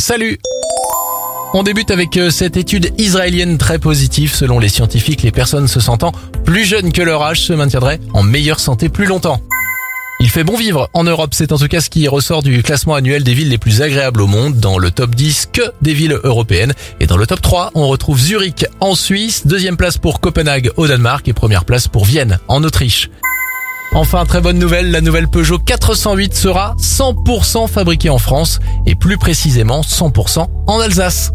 Salut on débute avec euh, cette étude israélienne très positive. Selon les scientifiques, les personnes se sentant plus jeunes que leur âge se maintiendraient en meilleure santé plus longtemps. Il fait bon vivre en Europe, c'est en tout cas ce qui ressort du classement annuel des villes les plus agréables au monde, dans le top 10 que des villes européennes. Et dans le top 3, on retrouve Zurich en Suisse, deuxième place pour Copenhague au Danemark et première place pour Vienne en Autriche. Enfin, très bonne nouvelle, la nouvelle Peugeot 408 sera 100% fabriquée en France et plus précisément 100% en Alsace.